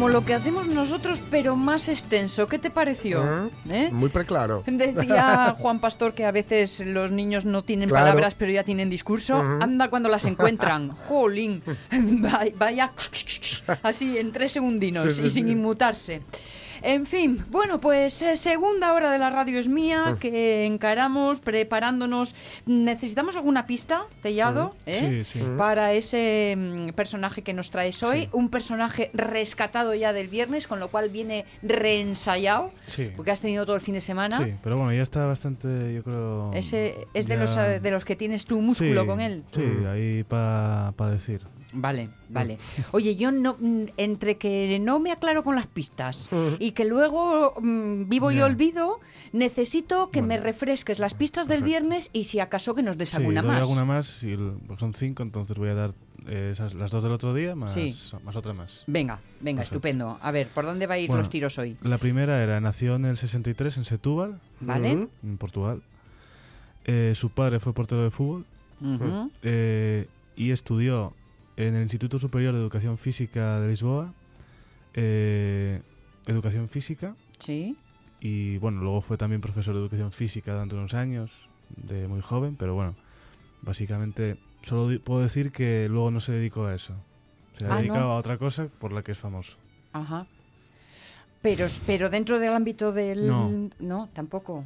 Como lo que hacemos nosotros, pero más extenso. ¿Qué te pareció? ¿Eh? ¿Eh? Muy preclaro. Decía Juan Pastor que a veces los niños no tienen Claro. palabras, pero ya tienen discurso. Anda cuando las encuentran. Jolín. Va- Vaya. Así, en tres segundinos Sí, sí, y sin sí. inmutarse. En fin, bueno, pues eh, segunda hora de la radio es mía, que encaramos preparándonos. ¿Necesitamos alguna pista, Tellado? ¿eh? Sí, sí. Para ese mm, personaje que nos traes hoy. Un personaje rescatado ya del viernes, con lo cual viene reensayado. Sí. Porque has tenido todo el fin de semana. Sí, pero bueno, ya está bastante, yo creo... Ese es de ya- los, eh, de los que tienes tu músculo Sí, con él. Sí, ahí para decir. Vale, vale. Oye, yo no mm, entre que no me aclaro con las pistas y que luego mm, vivo y olvido, necesito que me refresques las pistas del Perfecto. viernes y si acaso que nos des sí, alguna doy más. alguna más, y el- porque son cinco, entonces voy a dar eh, esas, las dos del otro día más, Sí. más otra más. Venga, venga, Perfecto. estupendo. A ver, ¿por dónde va a ir Bueno, los tiros hoy? La primera era, nació en el 63 en Setúbal, ¿Vale? En Portugal. Eh, su padre fue portero de fútbol eh, y estudió en el Instituto Superior de Educación Física de Lisboa, eh, educación física, Sí. y bueno, luego fue también profesor de educación física durante unos años, de muy joven, pero bueno, básicamente solo puedo decir que luego no se dedicó a eso. Se ha Ah, dedicado ¿no? a otra cosa por la que es famoso. Ajá. Pero, pero dentro del ámbito del... No. No, tampoco.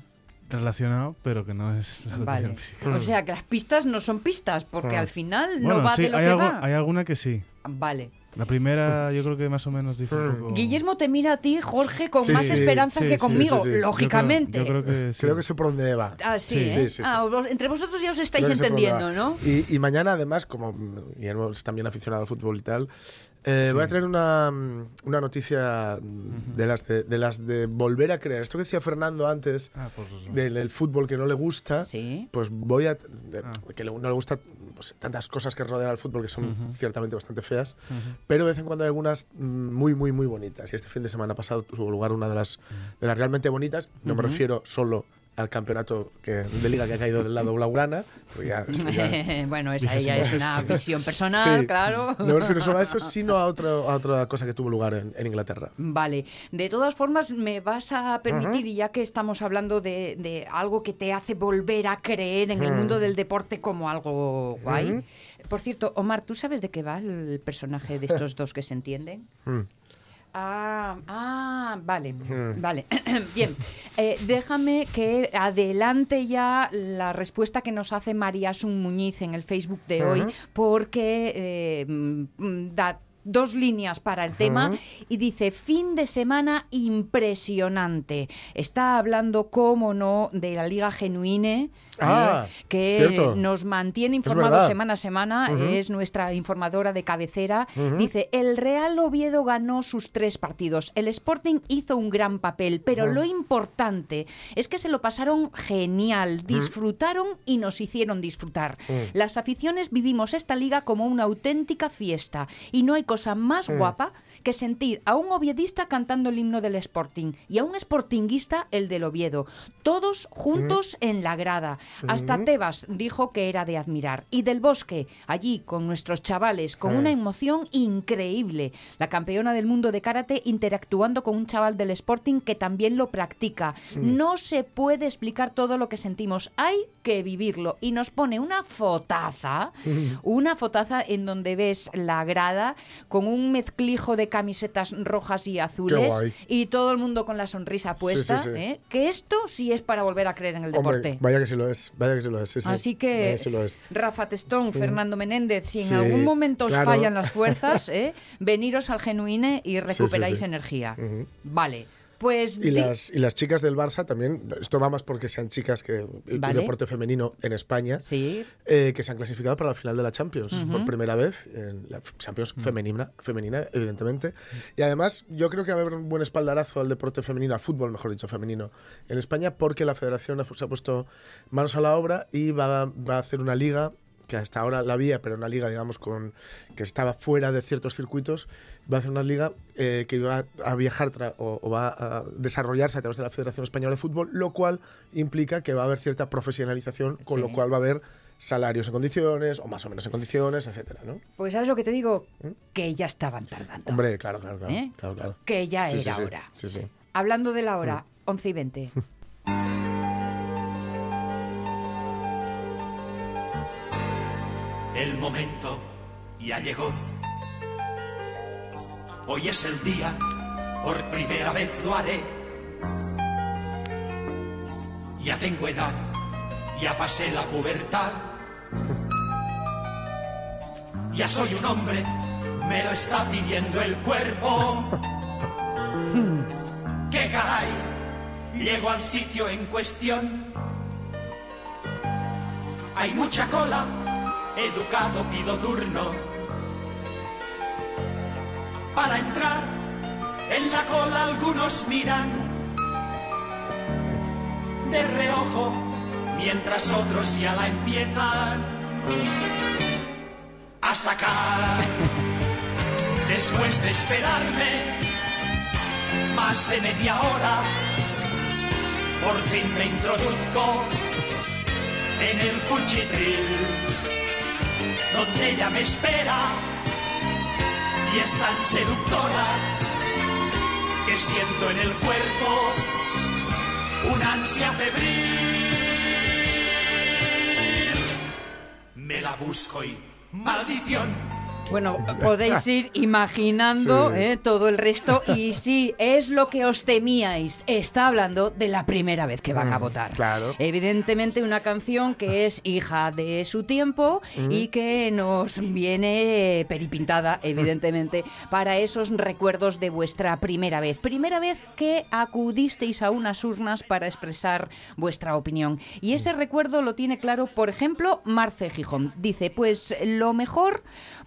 Relacionado, pero que no es la educación Vale. física. O sea, que las pistas no son pistas, porque al final Bueno, no va sí, de lo hay, que algo- va. hay alguna que sí. Vale. La primera yo creo que más o menos dice un poco... Guillermo te mira a ti, Jorge, con Sí, más sí, esperanzas sí, que sí, conmigo, sí, sí. Yo creo- lógicamente. Yo creo que sí. Creo que sé por dónde va. Ah, sí, Sí, ¿eh? sí, sí, sí. Ah, vos- entre vosotros ya os estáis entendiendo. ¿no? Y, y mañana, además, como Guillermo es también aficionado al fútbol y tal, eh, Sí. voy a traer una, mm, una noticia mm, de, las de, de las de volver a creer. Esto que decía Fernando antes, Ah, del el fútbol que no le gusta, Sí. pues voy a... de- Ah. que no le gusta pues, tantas cosas que rodean al fútbol que son ciertamente bastante feas, pero de vez en cuando hay algunas mm, muy, muy, muy bonitas. Y este fin de semana pasado tuvo lugar una de las, de las realmente bonitas. No me refiero solo al campeonato que, de liga que ha caído del lado blaugrana, porque ya- ya- bueno, esa ya es "Pues una esto". visión personal, Sí. claro. No me refiero solo a eso, sino a, otro- a otra cosa que tuvo lugar en, en Inglaterra. Vale, de todas formas me vas a permitir, y ya que estamos hablando de, de algo que te hace volver a creer en el mundo del deporte como algo guay. Ujú. Por cierto, Omar, ¿tú sabes de qué va el personaje de estos dos que se entienden? Ah, ah, vale, vale. Bien, Eh, déjame que adelante ya la respuesta que nos hace María Sun Muñiz en el Facebook de hoy, porque eh, mm, da dos líneas para el tema y dice fin de semana impresionante. Está hablando, cómo no, de la Liga Genuine. Ah, eh, que cierto. nos mantiene informados semana a semana, es nuestra informadora de cabecera. Dice, el Real Oviedo ganó sus tres partidos. El Sporting hizo un gran papel, pero lo importante es que se lo pasaron genial, disfrutaron y nos hicieron disfrutar. Las aficiones vivimos esta liga como una auténtica fiesta y no hay cosa más guapa que sentir a un oviedista cantando el himno del Sporting y a un sportinguista el del Oviedo, todos juntos en la grada. Hasta Tebas dijo que era de admirar. Y del Bosque, allí con nuestros chavales, con una emoción increíble. La campeona del mundo de karate interactuando con un chaval del Sporting que también lo practica. No se puede explicar todo lo que sentimos, hay que vivirlo. Y nos pone una fotaza, una fotaza en donde ves la grada con un mezclijo de camisetas rojas y azules y todo el mundo con la sonrisa puesta. sí, sí. ¿eh? Que esto sí es para volver a creer en el Hombre, deporte. vaya que sí lo es, vaya que sí lo es. sí, sí. Así que, lo es. Rafa Testón, Fernando Menéndez, si en algún momento os fallan las fuerzas, ¿eh? veniros al genuine y recuperáis energía. Vale, Pues Y las, y las chicas del Barça también, esto va más porque sean chicas que Vale. deporte femenino en España, Sí, eh, que se han clasificado para la final de la Champions por primera vez, en la Champions femenina, femenina, evidentemente. Y además, yo creo que va a haber un buen espaldarazo al deporte femenino, al fútbol, mejor dicho, femenino en España, porque la federación se ha puesto manos a la obra y va, a- va a hacer una liga que hasta ahora la había, pero una liga, digamos, con que estaba fuera de ciertos circuitos, va a hacer una liga eh, que va a viajar tra- o, o va a desarrollarse a través de la Federación Española de Fútbol, lo cual implica que va a haber cierta profesionalización, con lo cual va a haber salarios en condiciones, o más o menos en condiciones, etcétera, ¿no? pues ¿sabes lo que te digo? Que ya estaban tardando. Hombre, claro, claro, claro. ¿Eh? claro, claro. Que ya Sí, era sí, hora. Hablando de la hora, 11 y 20. El momento ya llegó. Hoy es el día, por primera vez lo haré. Ya tengo edad, ya pasé la pubertad. Ya soy un hombre, me lo está pidiendo el cuerpo. ¡Qué caray! Llego al sitio en cuestión. Hay mucha cola, educado pido turno. Para entrar, en la cola algunos miran de reojo, mientras otros ya la empiezan a sacar. Después de esperarme más de media hora, por fin me introduzco en el cuchitril, donde ella me espera y es tan seductora que siento en el cuerpo una ansia febril. Me la busco y maldición. Bueno, podéis ir imaginando Sí. eh, todo el resto y sí, es lo que os temíais. Está hablando de la primera vez que van a votar. Mm, claro. Evidentemente una canción que es hija de su tiempo y que nos viene peripintada, evidentemente, para esos recuerdos de vuestra primera vez. Primera vez que acudisteis a unas urnas para expresar vuestra opinión. Y ese recuerdo lo tiene claro, por ejemplo, Marce Gijón. Dice, pues lo mejor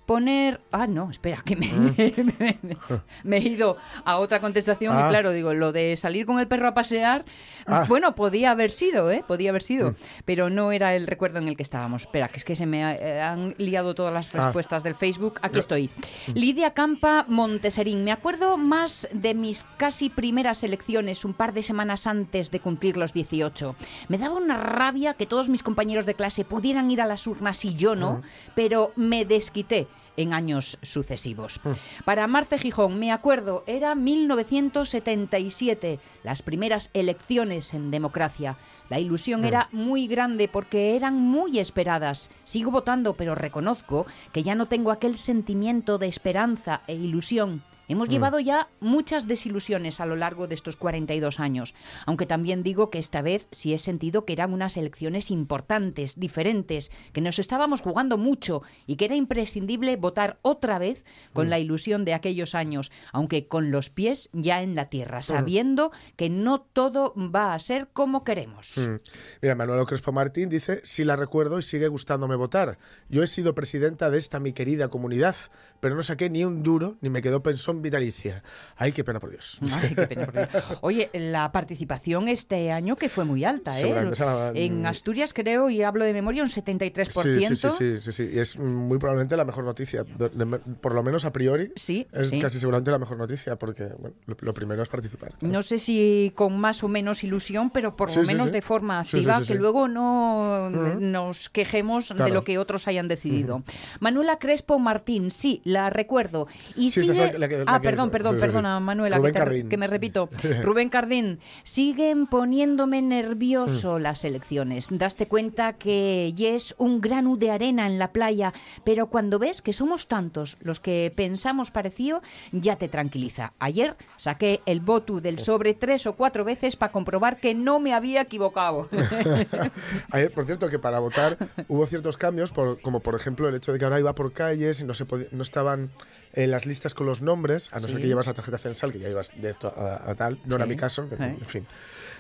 poner... Ah, no, espera, que me, me- me he ido a otra contestación y Ah. claro, digo, lo de salir con el perro a pasear, Ah. bueno, podía haber sido, ¿eh? Podía haber sido, pero no era el recuerdo en el que estábamos. Espera, que es que se me eh, han liado todas las Ah. respuestas del Facebook. Aquí estoy. Lidia Campa Monteserín. Me acuerdo más de mis casi primeras elecciones un par de semanas antes de cumplir los 18. Me daba una rabia que todos mis compañeros de clase pudieran ir a las urnas y yo no, pero me desquité en años sucesivos. Para Marce Gijón, me acuerdo, era 1977, las primeras elecciones en democracia. La ilusión era muy grande porque eran muy esperadas. Sigo votando, pero reconozco que ya no tengo aquel sentimiento de esperanza e ilusión. Hemos llevado ya muchas desilusiones a lo largo de estos 42 años, aunque también digo que esta vez sí he sentido que eran unas elecciones importantes, diferentes, que nos estábamos jugando mucho y que era imprescindible votar otra vez con la ilusión de aquellos años, aunque con los pies ya en la tierra, sabiendo que no todo va a ser como queremos. Mm. Mira, Manuel Crespo Martín dice, sí la recuerdo y sigue gustándome votar. Yo he sido presidenta de esta mi querida comunidad, pero no saqué ni un duro ni me quedó pensión vitalicia. Ay, qué pena por Dios. Ay, qué pena, por Dios. Oye, la participación este año que fue muy alta, ¿eh? Será, En mm, Asturias creo, y hablo de memoria, un 73%. Sí, sí, sí, sí, sí, sí. Y es muy probablemente la mejor noticia. De- de- por lo menos a priori. Sí, Es sí. casi seguramente la mejor noticia, porque bueno, lo, lo primero es participar. No sé si con más o menos ilusión, pero por lo menos de forma activa, que luego no nos quejemos de lo que otros hayan decidido. Manuela Crespo Martín, sí, la recuerdo. Y Sí, esa es sigue... la que- la ah, que- perdón, perdón, sí, sí, perdona, Manuela, Rubén que, te- Cardín. que me repito. Rubén Cardín, siguen poniéndome nervioso las elecciones. Daste cuenta que es un grano de arena en la playa, pero cuando ves que somos tantos los que pensamos parecido, ya te tranquiliza. Ayer saqué el voto del sobre tres o cuatro veces para comprobar que no me había equivocado. Ayer, por cierto, que para votar hubo ciertos cambios, por- como por ejemplo el hecho de que ahora iba por calles y no, se podía- no está estaban en las listas con los nombres, a no ser Sí. que llevas la tarjeta censal, que ya ibas de esto a, a tal. No era mi caso, pero, Eh. en fin.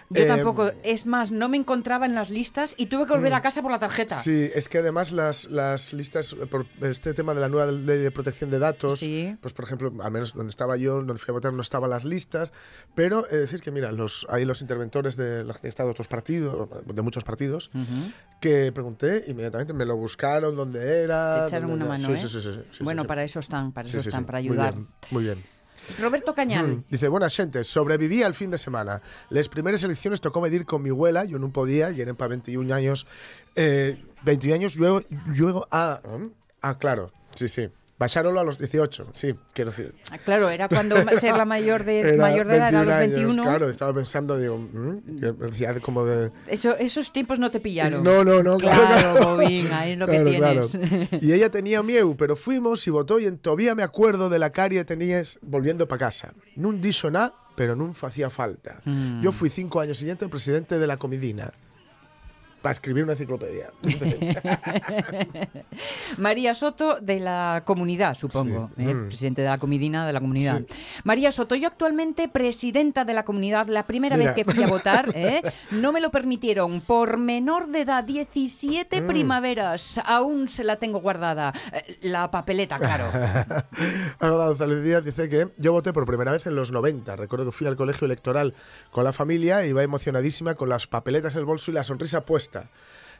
Yo Eh, tampoco. Es más, no me encontraba en las listas y tuve que volver a casa por la tarjeta. Sí, es que además las, las listas, eh, por este tema de la nueva ley de protección de datos, Sí. pues por ejemplo, al menos donde estaba yo, donde fui a votar, no estaban las listas, pero es decir que mira, los, hay los interventores de la gente de otros partidos, de muchos partidos, que pregunté inmediatamente, me lo buscaron, dónde era. Te echaron dónde una era. mano, Sí, ¿eh? sí, bueno, para eso están, para eso están, para Muy ayudar. bien, Muy bien. Roberto Cañal. Mm. Dice, buenas gente, sobreviví al fin de semana. Las primeras elecciones tocó medir con mi abuela, yo no podía, y para 21 años. Eh, 21 años, luego, luego ah, mm, ah, claro, sí, sí. Baixárolo a los 18, sí, quiero decir. Ah, Claro, era cuando ser la mayor de, Era mayor de edad, era a los años, 21. claro, estaba pensando, digo, mm, que como de... Eso, esos tiempos no te pillaron. No, no, no, claro. Claro, Bobín, ahí es lo que Claro, tienes. claro. Y ella tenía miedo, pero fuimos y votó y en todavía me acuerdo de la caria que tenías volviendo para casa. Nun dixo nada, pero nun facía falta. Mm. Yo fui cinco años siguiente presidente de la Comidina para escribir una enciclopedia. María Soto de la comunidad, supongo. Sí. ¿eh? Mm. Presidente de la comidina de la comunidad. Sí. María Soto, yo actualmente presidenta de la comunidad, la primera Mira. vez que fui a votar, ¿eh? no me lo permitieron por menor de edad, 17 Mm. primaveras. Aún se la tengo guardada. Eh, La papeleta, claro. Alba González Díaz dice que yo voté por primera vez en los 90. Recuerdo que fui al colegio electoral con la familia y iba emocionadísima con las papeletas en el bolso y la sonrisa puesta.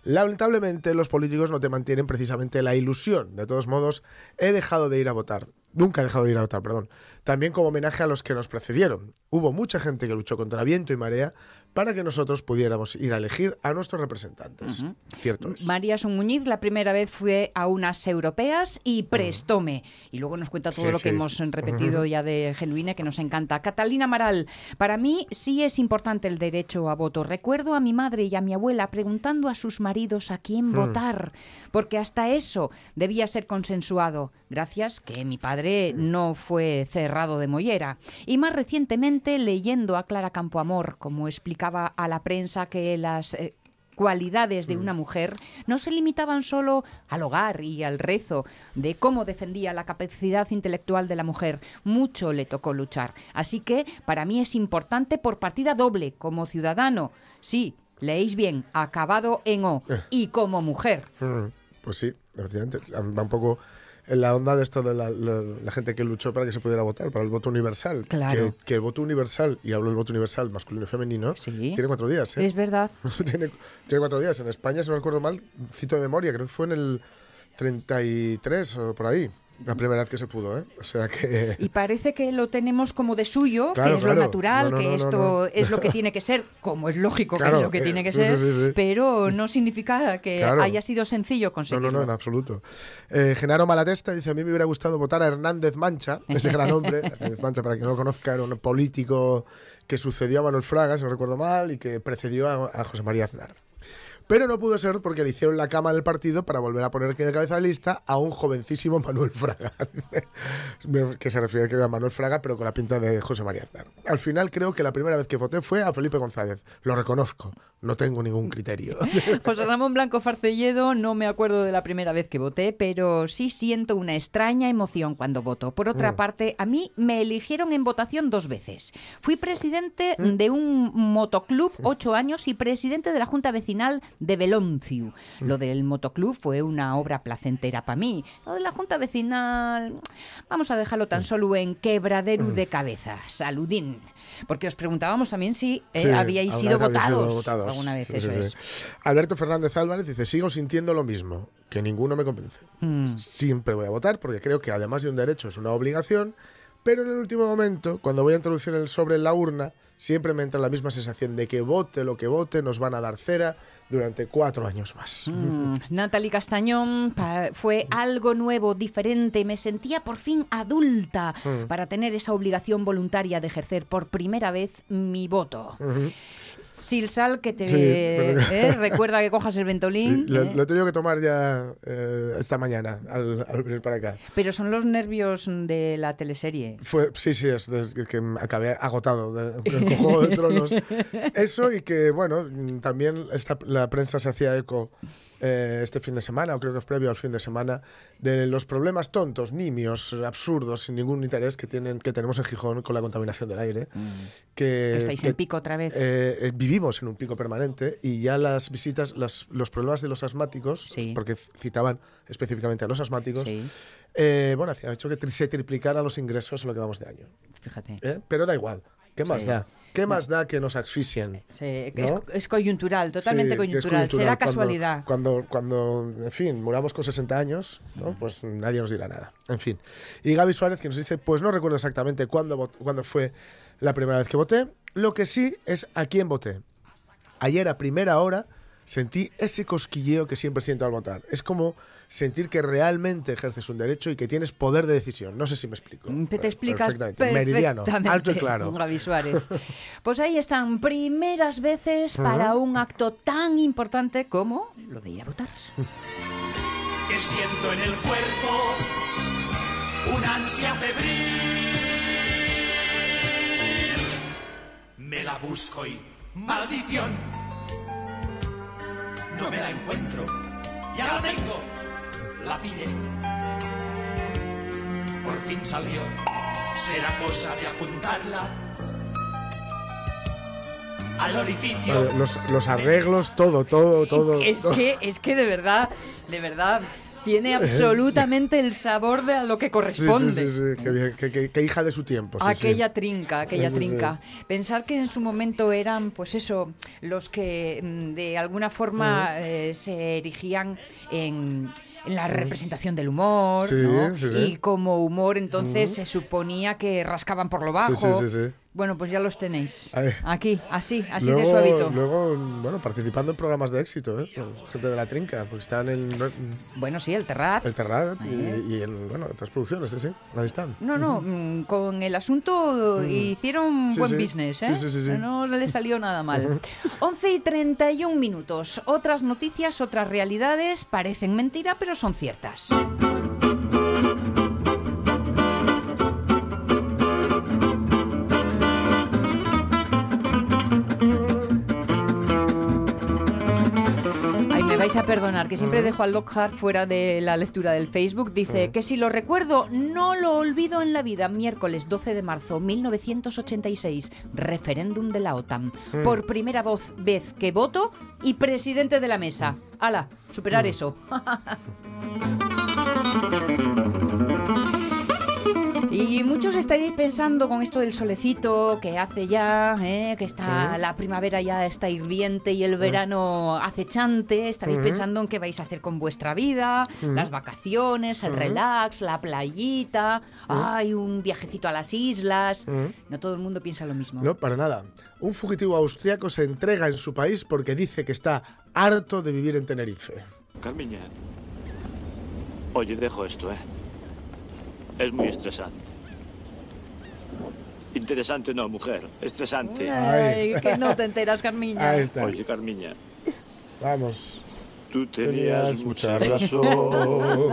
Lamentablemente los políticos no te mantienen precisamente la ilusión. De todos modos, he dejado de ir a votar. Nunca he dejado de ir a votar, perdón. También como homenaje a los que nos precedieron. Hubo mucha gente que luchó contra viento y marea para que nosotros pudiéramos ir a elegir a nuestros representantes. Cierto es. María Son Muñiz la primera vez fue a unas europeas y prestóme. Y luego nos cuenta todo Sí, lo que sí. hemos repetido ya de Genuine, que nos encanta. Catalina Maral, para mí sí es importante el derecho a voto. Recuerdo a mi madre y a mi abuela preguntando a sus maridos a quién votar, porque hasta eso debía ser consensuado. Gracias que mi padre no fue cerrado de mollera. Y más recientemente leyendo a Clara Campoamor, como explicaba a la prensa que las... eh, cualidades de una mujer no se limitaban solo al hogar y al rezo, de cómo defendía la capacidad intelectual de la mujer. Mucho le tocó luchar. Así que para mí es importante por partida doble, como ciudadano. Sí, leéis bien, acabado en O. Y como mujer. Mm, Pues sí, efectivamente. Va un poco en la onda de esto de la, la- la gente que luchó para que se pudiera votar, para el voto universal. Claro. Que, que el voto universal, y hablo del voto universal masculino y femenino, Sí. tiene cuatro días. ¿eh? Es verdad. tiene, tiene cuatro días. En España, si no recuerdo mal, cito de memoria, creo que fue en el 33 o por ahí. La primera vez que se pudo, ¿eh? O sea que... Y parece que lo tenemos como de suyo, Claro, que es claro. lo natural, No, no, que no, esto es lo que tiene que ser, como es lógico que es lo que eh, tiene que sí, ser, sí, sí, sí. pero no significa que haya sido sencillo No, conseguirlo. no, no, en absoluto. Eh, Genaro Malatesta dice, a mí me hubiera gustado votar a Hernández Mancha, ese gran hombre. Hernández Mancha, para quien no lo conozca, era un político que sucedió a Manuel Fraga, si no recuerdo mal, y que precedió a, a José María Aznar. Pero no pudo ser porque le hicieron la cama en el partido para volver a poner de cabeza de lista a un jovencísimo Manuel Fraga. que se refiere que era Manuel Fraga, pero con la pinta de José María Aznar. Al final creo que la primera vez que voté fue a Felipe González. Lo reconozco, no tengo ningún criterio. José Ramón Blanco Farcelledo, no me acuerdo de la primera vez que voté, pero sí siento una extraña emoción cuando voto. Por otra Mm. parte, a mí me eligieron en votación dos veces. Fui presidente Mm. de un motoclub ocho años y presidente de la Junta Vecinal de Belonciu. Mm. Lo del motoclub fue una obra placentera para mí. Lo de la Junta Vecinal, vamos a dejarlo Mm. tan solo en quebradero de cabeza. Saludín. Porque os preguntábamos también si eh, Sí, habíais sido votados. votados. Alguna vez, Sí, eso sí, es. sí. Alberto Fernández Álvarez dice, sigo sintiendo lo mismo, que ninguno me convence. Mm. Siempre voy a votar porque creo que además de un derecho es una obligación, pero en el último momento, cuando voy a introducir el sobre en la urna, siempre me entra la misma sensación de que vote lo que vote, nos van a dar cera durante cuatro años más. Mm, Natalie Castañón fue algo nuevo, diferente. Me sentía por fin adulta Mm. para tener esa obligación voluntaria de ejercer por primera vez mi voto. Silsal, que te Sí, eh, recuerda que cojas el Sí, ventolín. lo, eh, lo he tenido que tomar ya eh, esta mañana al, al venir para acá. Pero son los nervios de la teleserie. Fue, sí, sí, es desde que acabé agotado de Juego de Tronos. Eso y que, bueno, también esta, la prensa se hacía eco eh, este fin de semana, o creo que es previo al fin de semana, de los problemas tontos, nimios, absurdos, sin ningún interés que tienen que tenemos en Gijón con la contaminación del aire. Que, Mm. Estáis que, en pico otra vez. eh, eh, vivimos en un pico permanente y ya las visitas, las- los problemas de los asmáticos, Sí. porque citaban específicamente a los asmáticos, sí, eh, bueno, ha hecho que se triplicaran los ingresos en lo que vamos de año. fíjate. Pero da igual. ¿Qué más Sí. da? ¿Qué más da que nos asfixien? Sí, es, ¿No? es coyuntural, totalmente Sí, coyuntural. coyuntural. Será Cuando- casualidad. Cuando, cuando, en fin, muramos con 60 años, ¿no? pues nadie nos dirá nada. En fin. Y Gaby Suárez que nos dice, pues no recuerdo exactamente cuándo, cuándo fue la primera vez que voté. Lo que sí es a quién voté. Ayer a primera hora sentí ese cosquilleo que siempre siento al votar. Es como sentir que realmente ejerces un derecho y que tienes poder de decisión. No sé si me explico. Mm, Te, te explicas Perfectamente. Meridiano, perfectamente, alto y claro. Gaby Suárez. Pues ahí están primeras veces para un acto tan importante como lo de ir a votar. que siento en el cuerpo una ansia febril. Me la busco y maldición. No me la encuentro. Ya la tengo. La pillé. Por fin salió. Será cosa de apuntarla al orificio. Vale, Los, los arreglos, todo, todo, todo. Es todo. que, es que de verdad, de verdad, tiene absolutamente el sabor de a lo que corresponde. sí, sí, sí, qué, bien, qué- qué- qué hija de su tiempo. sí, sí. aquella trinca, aquella Sí, sí, sí. trinca. Pensar que en su momento eran, pues eso, los que mm, de alguna forma eh, se erigían en, en la representación del humor, Sí, ¿no? sí, sí. y como humor entonces se suponía que rascaban por lo bajo. Bueno, pues ya los tenéis. Aquí, así, así luego, de suavito. Luego, bueno, participando en programas de éxito, ¿eh? Gente de la trinca, porque están en Bueno, sí, el Terrat. El Terrat y, y en bueno, otras producciones, sí, sí. Ahí están. No, no, mm, con el asunto hicieron Sí, buen sí. business, ¿eh? sí, sí, sí. No le salió nada mal. 11 y 31 minutos. Otras noticias, otras realidades parecen mentira, pero son ciertas. Vais a perdonar, que siempre dejo al Lockhart fuera de la lectura del Facebook. Dice que si lo recuerdo, no lo olvido en la vida. Miércoles 12 de marzo 1986, referéndum de la OTAN. Por primera voz, vez que voto y presidente de la mesa. ¡Hala! Superar eso. Y muchos estaréis pensando con esto del solecito que hace ya, ¿eh? que está la primavera ya está hirviente y el verano acechante. Estaréis pensando en qué vais a hacer con vuestra vida, las vacaciones, el relax, la playita, ay, un viajecito a las islas. No todo el mundo piensa lo mismo. No, para nada. Un fugitivo austriaco se entrega en su país porque dice que está harto de vivir en Tenerife. Carmiña. Oye, dejo esto, ¿eh? Es muy estresante. Interesante no, mujer. Estresante. Ay, que no te enteras, Carmiña. Ahí está. Oye, Carmiña, Vamos. tú Tenías tenías mucha razón.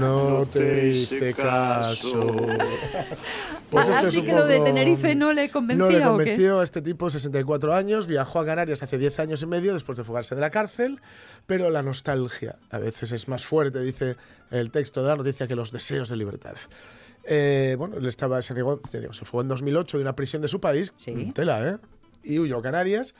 No te hice caso. Ah, esto así que lo de Tenerife no le convencía, No le ¿o qué? convenció a este tipo, 64 años, viajó a Canarias hace 10 años y medio después de fugarse de la cárcel, pero la nostalgia a veces es más fuerte, dice el texto de la noticia, que los deseos de libertad. Eh, bueno, él estaba, se, negó- se fue en 2008 de una prisión de su país, Sí. tela, ¿eh? Y huyó a Canarias,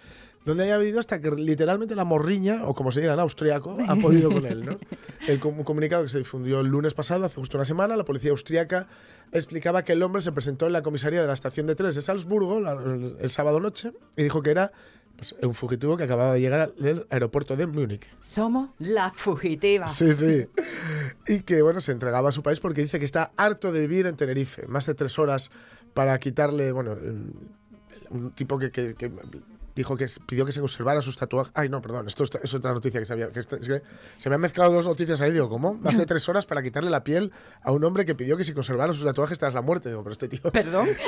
donde haya vivido hasta que literalmente la morriña, o como se diga en austriaco, ha podido con él, ¿no? El com- un comunicado que se difundió el lunes pasado, hace justo una semana, la policía austriaca explicaba que el hombre se presentó en la comisaría de la estación de trenes de Salzburgo la- el, el sábado noche y dijo que era pues, un fugitivo que acababa de llegar del aeropuerto de Múnich. Somos la fugitiva. Sí, sí. Y que, bueno, se entregaba a su país porque dice que está harto de vivir en Tenerife. Más de tres horas para quitarle, bueno, un tipo que, que- que dijo que pidió que se conservara sus tatuajes. Ay, no, perdón, esto es, otra noticia que sabía. Que esta- es que se me han mezclado dos noticias ahí. Digo, ¿cómo? De tres horas para quitarle la piel a un hombre que pidió que se conservara sus tatuajes tras la muerte. Digo, pero este tío. Perdón.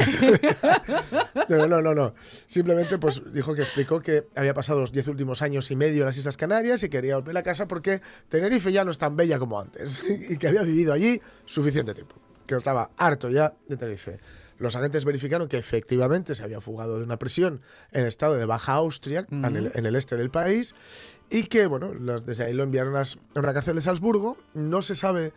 No, no, no, no. Simplemente pues dijo que explicó que había pasado los diez últimos años y medio en las Islas Canarias y quería volver a casa porque Tenerife ya no es tan bella como antes y que había vivido allí suficiente tiempo, que estaba harto ya de Tenerife. Los agentes verificaron que efectivamente se había fugado de una prisión en el estado de Baja Austria, en, el, en el este del país, y que, bueno, los- desde ahí lo enviaron a una cárcel de Salzburgo. No se sabe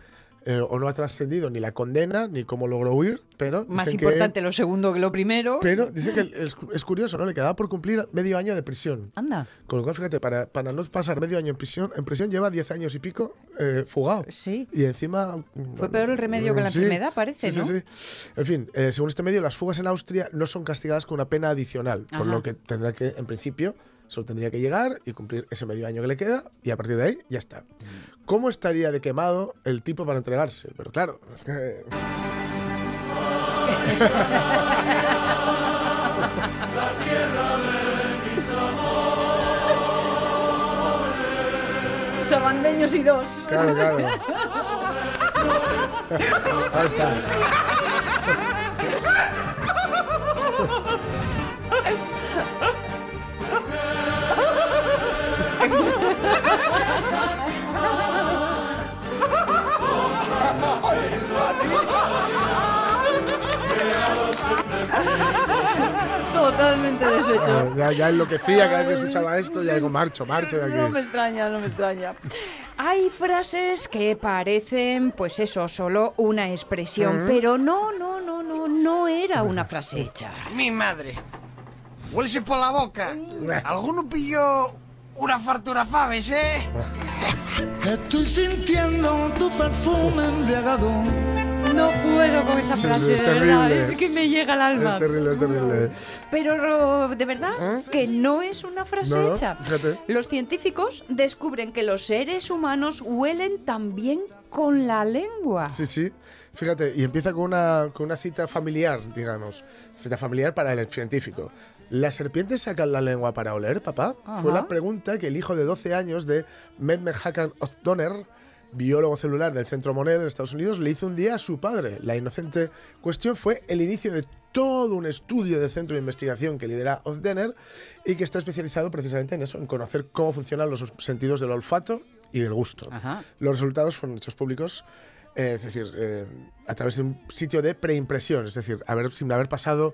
eh, o no ha trascendido ni la condena ni cómo logró huir, pero. Más que- importante lo segundo que lo primero. pero dice que es, es curioso, ¿no? Le quedaba por cumplir medio año de prisión. Anda. Con lo cual, fíjate, para, para no pasar medio año en prisión, en prisión lleva 10 años y pico eh, fugado. Sí. Y encima... Fue peor el remedio que la Sí, enfermedad, parece, sí, ¿no? Sí, sí. En fin, eh, según este medio, las fugas en Austria no son castigadas con una pena adicional, por lo que tendrá que, en principio, solo tendría que llegar y cumplir ese medio año que le queda y a partir de ahí ya está. ¿Cómo estaría de quemado el tipo para entregarse? Pero claro, es que... Sabandeños y dos. Claro, claro. Ahí está. Totalmente deshecho. Ya, ya enloquecía cada vez que escuchaba esto, ya digo, marcho, marcho de aquí. No me extraña, no me extraña. Hay frases que parecen, pues eso, solo una expresión, pero no, no, no, no, no era una frase hecha. Mi madre. Huélese por la boca. ¿Alguno pilló una fartura faves, eh? Estoy sintiendo tu perfume embriagado. No puedo con esa Sí, sí, frase, es de verdad, terrible. es que me llega al alma. Es terrible, es terrible. Pero de verdad que no es una frase no, hecha. fíjate. Los científicos descubren que los seres humanos huelen también con la lengua. Sí, sí. Fíjate, y empieza con una, con una cita familiar, digamos. Cita familiar para el científico. ¿Las serpientes sacan la lengua para oler, papá? Fue la pregunta que el hijo de 12 años de Mehmet Hakan O'Donnell, biólogo celular del Centro Monell de Estados Unidos, le hizo un día a su padre. La inocente cuestión fue el inicio de todo un estudio de centro de investigación que lidera O'Donnell y que está especializado precisamente en eso, en conocer cómo funcionan los sentidos del olfato y del gusto. Ajá. Los resultados fueron hechos públicos, eh, es decir, eh, a través de un sitio de preimpresión, es decir, haber, sin haber pasado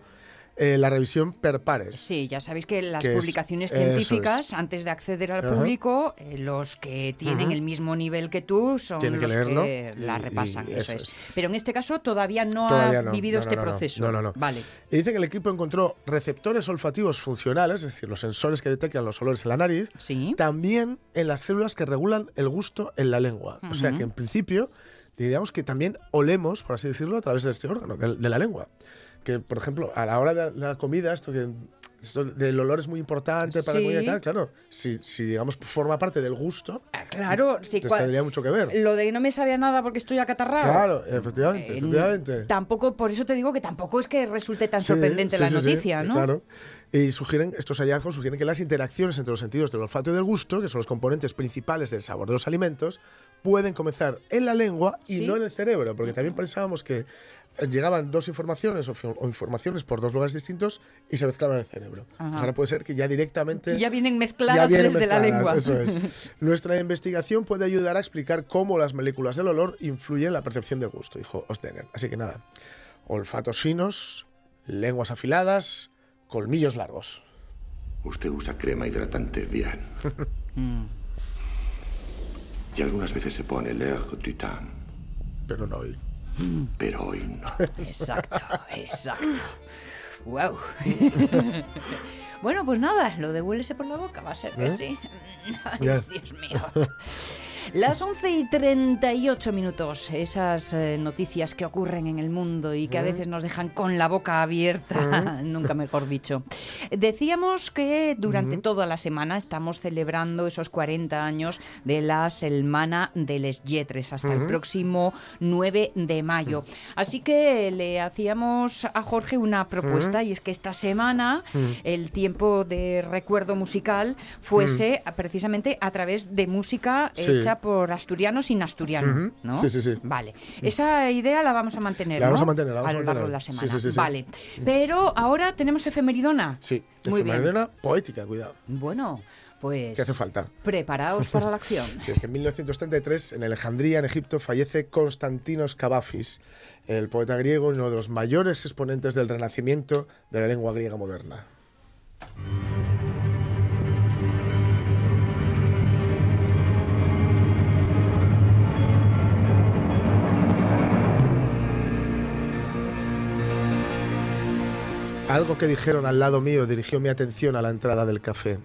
eh, la revisión per pares. Sí, ya sabéis que las Que publicaciones científicas, es. antes de acceder al Ajá. público, eh, los que tienen el mismo nivel que tú son Tienen que los leerlo que y- la y repasan. eso, eso es. es. Pero en este caso todavía no Todavía ha no, vivido no, este no, no, proceso. no, no, no. Vale. Y dice que el equipo encontró receptores olfativos funcionales, es decir, los sensores que detectan los olores en la nariz, Sí. también en las células que regulan el gusto en la lengua. O sea que en principio diríamos que también olemos, por así decirlo, a través de este órgano, de, de la lengua. Que, por ejemplo, a la hora de la comida, esto que esto del olor es muy importante para Sí. la comida y tal, claro, si, si digamos forma parte del gusto, Ah, Claro, sí, pues tendría mucho que ver. Lo de no me sabe a nada porque estoy acatarrado. Claro, efectivamente, Eh, efectivamente. Tampoco, por eso te digo que tampoco es que resulte tan Sí, sorprendente la noticia, ¿no? Claro. Y sugieren, estos hallazgos sugieren que las interacciones entre los sentidos del olfato y del gusto, que son los componentes principales del sabor de los alimentos, pueden comenzar en la lengua y no en el cerebro, porque también pensábamos que llegaban dos informaciones o, o informaciones por dos lugares distintos y se mezclaban en el cerebro. Ajá. Ahora puede ser que ya directamente Ya vienen ya mezcladas vienen desde la lengua. mezcladas, Eso es. Nuestra investigación puede ayudar a explicar cómo las moléculas del olor influyen en la percepción del gusto, dijo Ostener. Así que nada, olfatos finos, lenguas afiladas, colmillos largos. Usted usa crema hidratante bien. Y algunas veces se pone l'air du temps, Pero no hoy. Pero hoy no. Exacto, exacto. Wow. bueno, pues nada, lo de huélese por la boca va a ser que ¿Eh? sí. Ay. Dios mío. Las 11 y 38 minutos, esas eh, noticias que ocurren en el mundo y que a veces nos dejan con la boca abierta, nunca mejor dicho. Decíamos que durante toda la semana estamos celebrando esos 40 años de la Selmana de les Yetres hasta el próximo 9 de mayo. Así que le hacíamos a Jorge una propuesta y es que esta semana el tiempo de recuerdo musical fuese precisamente a través de música Sí. Hecha por asturianos sin asturiano. ¿no? Sí, sí, sí. Vale. Esa idea la vamos a mantener, La vamos ¿no? a mantener, la vamos a lo largo mantener. de la semana. sí, sí, sí. Vale. Pero ahora tenemos efemeridona. Sí, Muy bien. efeméride poética, cuidado. Bueno, pues... ¿Qué hace falta? Preparaos para la acción. Sí, es que en 1933, en Alejandría, en Egipto, fallece Constantinos Cavafis, el poeta griego y uno de los mayores exponentes del renacimiento de la lengua griega moderna. Algo que dijeron al lado mío dirigió mi atención a la entrada del café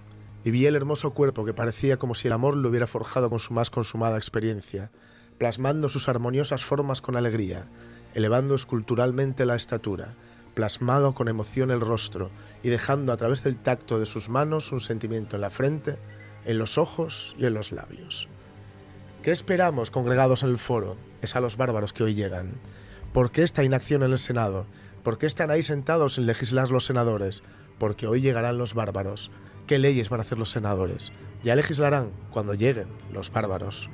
y vi el hermoso cuerpo que parecía como si el amor lo hubiera forjado con su más consumada experiencia, plasmando sus armoniosas formas con alegría, elevando esculturalmente la estatura, plasmado con emoción el rostro y dejando a través del tacto de sus manos un sentimiento en la frente, en los ojos y en los labios. ¿Qué esperamos congregados en el foro? Es a los bárbaros que hoy llegan. ¿Por qué esta inacción en el Senado? ¿Por qué están ahí sentados sin legislar los senadores? Porque hoy llegarán los bárbaros. ¿Qué leyes van a hacer los senadores? Ya legislarán cuando lleguen los bárbaros.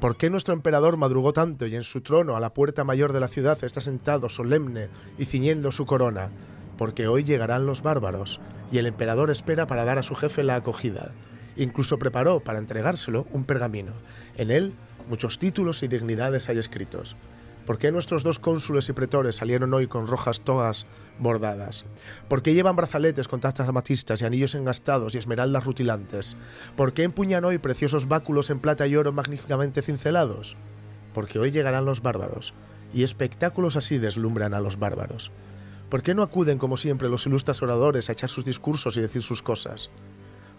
¿Por qué nuestro emperador madrugó tanto y en su trono a la puerta mayor de la ciudad está sentado solemne y ciñendo su corona? Porque hoy llegarán los bárbaros y el emperador espera para dar a su jefe la acogida. Incluso preparó para entregárselo un pergamino. En él muchos títulos y dignidades hay escritos. ¿Por qué nuestros dos cónsules y pretores salieron hoy con rojas togas bordadas? ¿Por qué llevan brazaletes con tazas amatistas y anillos engastados y esmeraldas rutilantes? ¿Por qué empuñan hoy preciosos báculos en plata y oro magníficamente cincelados? Porque hoy llegarán los bárbaros, y espectáculos así deslumbran a los bárbaros. ¿Por qué no acuden como siempre los ilustres oradores a echar sus discursos y decir sus cosas?